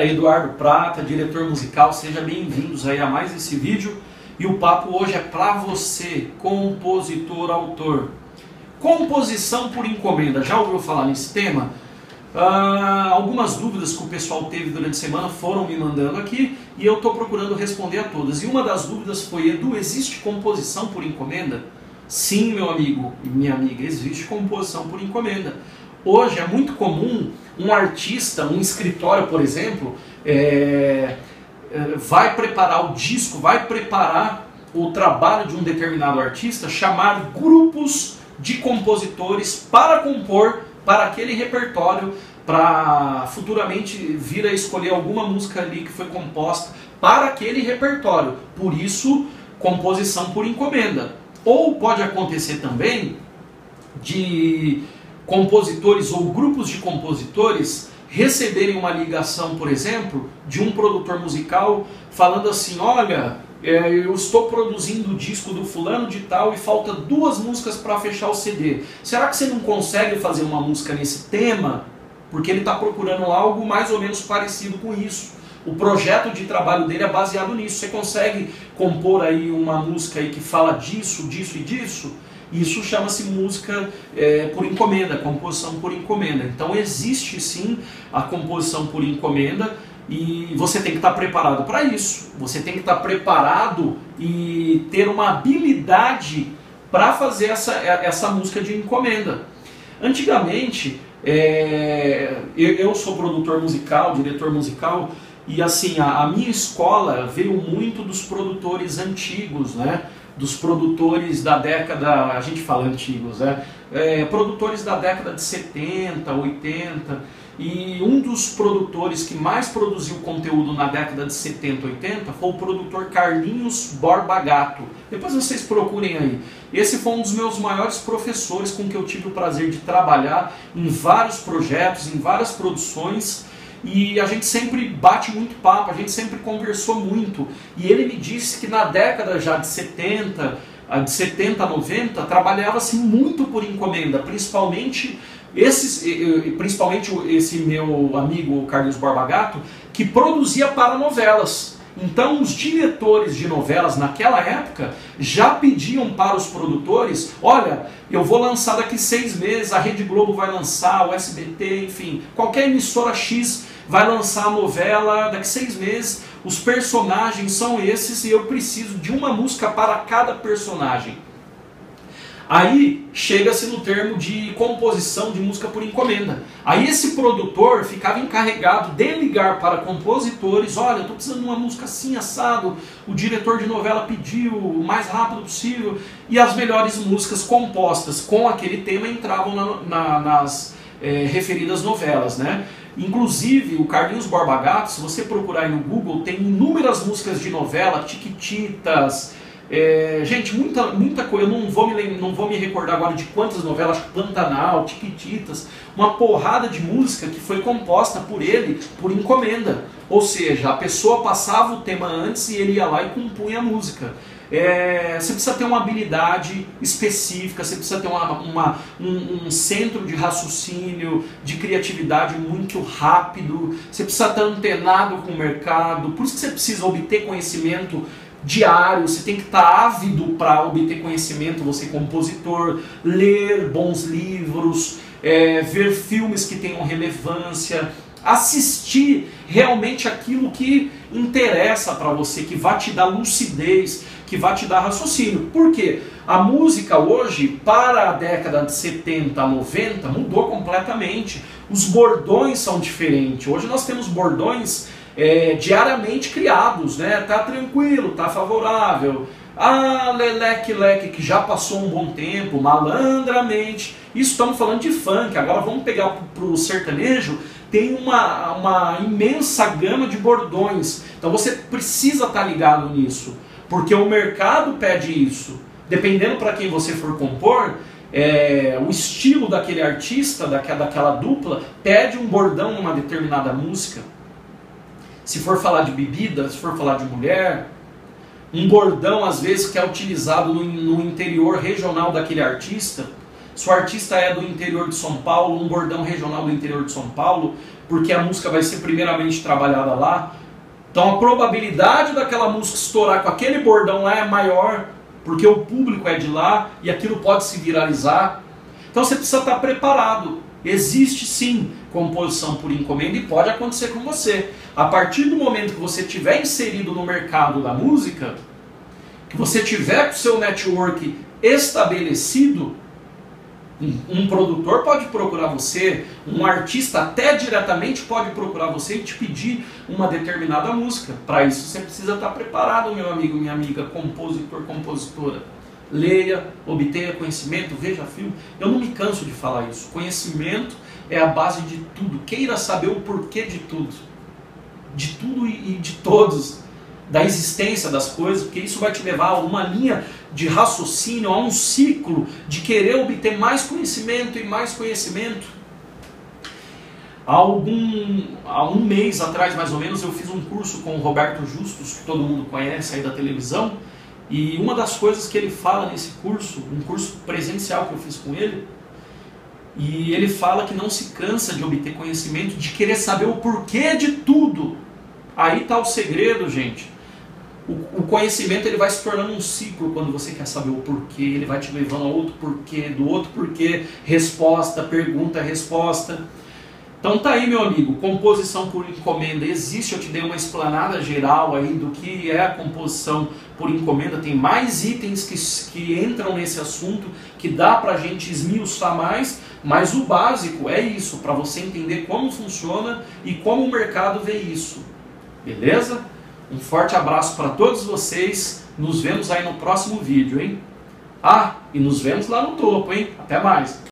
Galera, Eduardo Prata, diretor musical, sejam bem-vindos aí a mais esse vídeo. E o papo hoje é para você, compositor, autor. Composição por encomenda, já ouviu falar nesse tema? Ah, algumas dúvidas que o pessoal teve durante a semana foram me mandando aqui e eu estou procurando responder a todas. E uma das dúvidas foi, Edu, existe composição por encomenda? Sim, meu amigo e minha amiga, existe composição por encomenda. Hoje é muito comum um artista, um escritório, por exemplo, é, é, vai preparar o disco, vai preparar o trabalho de um determinado artista, chamar grupos de compositores para compor para aquele repertório, para futuramente vir a escolher alguma música ali que foi composta para aquele repertório. Por isso, composição por encomenda. Ou pode acontecer também de compositores ou grupos de compositores receberem uma ligação, por exemplo, de um produtor musical falando assim: olha, é, eu estou produzindo o disco do fulano de tal e falta duas músicas para fechar o CD. Será que você não consegue fazer uma música nesse tema? Porque ele está procurando algo mais ou menos parecido com isso. O projeto de trabalho dele é baseado nisso. Você consegue compor aí uma música aí que fala disso, disso e disso? Isso chama-se música é, por encomenda, composição por encomenda. Então existe sim a composição por encomenda e você tem que estar preparado para isso. Você tem que estar preparado e ter uma habilidade para fazer essa, essa música de encomenda. Antigamente, é, eu, eu, sou produtor musical, diretor musical, e assim, a, a minha escola veio muito dos produtores antigos, né? Dos produtores da década, a gente fala antigos, né? É, produtores da década de 70, 80, e um dos produtores que mais produziu conteúdo na década de 70, 80 foi o produtor Carlinhos Borba Gato. Depois vocês procurem aí. Esse foi um dos meus maiores professores com que eu tive o prazer de trabalhar em vários projetos, em várias produções e a gente sempre bate muito papo, a gente sempre conversou muito. E ele me disse que na década já de 70, de 70 a 90, trabalhava-se muito por encomenda, principalmente esses, principalmente esse meu amigo Carlos Barbagato, que produzia para novelas. Então, os diretores de novelas naquela época já pediam para os produtores: olha, eu vou lançar daqui seis meses, a Rede Globo vai lançar, o SBT, enfim, qualquer emissora X vai lançar a novela daqui seis meses. Os personagens são esses e eu preciso de uma música para cada personagem. Aí chega-se no termo de composição de música por encomenda. Aí esse produtor ficava encarregado de ligar para compositores, olha, estou precisando de uma música assim, assado, o diretor de novela pediu o mais rápido possível, e as melhores músicas compostas com aquele tema entravam na, na, nas é, referidas novelas, né? Inclusive, o Carlinhos Borba Gato, se você procurar aí no Google, tem inúmeras músicas de novela, Tiquititas, é, gente, muita, muita coisa, eu não vou, me, não vou me recordar agora de quantas novelas, Pantanal, Tiquititas, uma porrada de música que foi composta por ele por encomenda. Ou seja, a pessoa passava o tema antes e ele ia lá e compunha a música. É, você precisa ter uma habilidade específica, você precisa ter uma, uma um, um, centro de raciocínio, de criatividade muito rápido, você precisa estar antenado com o mercado, por isso que você precisa obter conhecimento diário, você tem que estar ávido para obter conhecimento, você compositor, ler bons livros, é, ver filmes que tenham relevância, assistir realmente aquilo que interessa para você, que vai te dar lucidez, que vai te dar raciocínio. Por quê? A música hoje, para a década de 70, 90, mudou completamente. Os bordões são diferentes. Hoje nós temos bordões é, diariamente criados, né? Tá tranquilo, tá favorável. Ah, leleque, leque, que já passou um bom tempo, malandramente. Isso estamos falando de funk. Agora vamos pegar para o sertanejo. Tem uma, uma imensa gama de bordões. Então você precisa estar tá ligado nisso. Porque o mercado pede isso. Dependendo para quem você for compor, é, o estilo daquele artista, daquela, daquela dupla, pede um bordão numa determinada música. Se for falar de bebida, se for falar de mulher, um bordão às vezes que é utilizado no, no interior regional daquele artista, Se o artista é do interior de São Paulo, um bordão regional do interior de São Paulo, porque a música vai ser primeiramente trabalhada lá. Então a probabilidade daquela música estourar com aquele bordão lá é maior, porque o público é de lá e aquilo pode se viralizar. Então você precisa estar preparado. Existe sim composição por encomenda e pode acontecer com você. A partir do momento que você tiver inserido no mercado da música, que você tiver o seu network estabelecido, um, um, produtor pode procurar você, um artista até diretamente pode procurar você e te pedir uma determinada música. Para isso você precisa estar preparado, meu amigo, minha amiga, compositor, compositora. Leia, obtenha conhecimento, veja filme. Eu não me canso de falar isso. Conhecimento é a base de tudo. Queira saber o porquê de tudo. De tudo e de todos da existência das coisas, porque isso vai te levar a uma linha de raciocínio, a um ciclo de querer obter mais conhecimento e mais conhecimento. Há, algum, há um mês atrás, mais ou menos, eu fiz um curso com o Roberto Justus, que todo mundo conhece aí da televisão, e uma das coisas que ele fala nesse curso, um curso presencial que eu fiz com ele, e ele fala que não se cansa de obter conhecimento, de querer saber o porquê de tudo. Aí está o segredo, gente o, conhecimento ele vai se tornando um ciclo quando você quer saber o porquê, ele vai te levando a outro porquê, do outro porquê, resposta, pergunta, resposta. Então tá aí, meu amigo, composição por encomenda existe, eu te dei uma explanada geral aí do que é a composição por encomenda, tem mais itens que, que entram nesse assunto, que dá pra gente esmiuçar mais, mas o básico é isso, para você entender como funciona e como o mercado vê isso. Beleza? Um forte abraço para todos vocês. Nos vemos aí no próximo vídeo, hein? Ah, e nos vemos lá no topo, hein? Até mais!